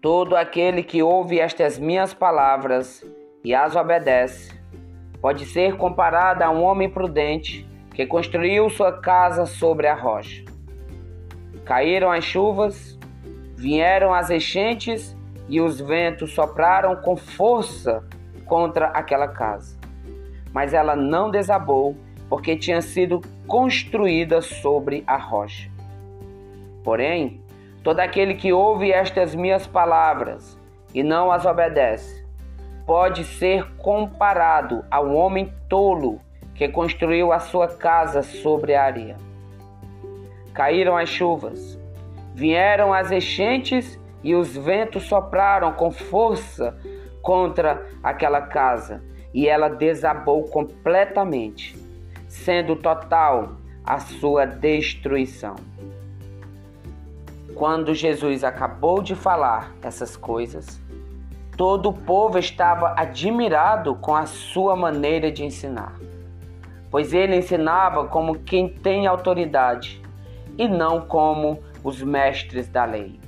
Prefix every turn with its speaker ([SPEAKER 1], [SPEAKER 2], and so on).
[SPEAKER 1] Todo aquele que ouve estas minhas palavras e as obedece pode ser comparado a um homem prudente que construiu sua casa sobre a rocha. Caíram as chuvas, vieram as enchentes e os ventos sopraram com força contra aquela casa. Mas ela não desabou, porque tinha sido construída sobre a rocha. Porém, todo aquele que ouve estas minhas palavras e não as obedece, pode ser comparado a um homem tolo que construiu a sua casa sobre a areia. Caíram as chuvas, vieram as enchentes e os ventos sopraram com força contra aquela casa e ela desabou completamente, sendo total a sua destruição. Quando Jesus acabou de falar essas coisas, todo o povo estava admirado com a sua maneira de ensinar, pois ele ensinava como quem tem autoridade e não como os mestres da lei.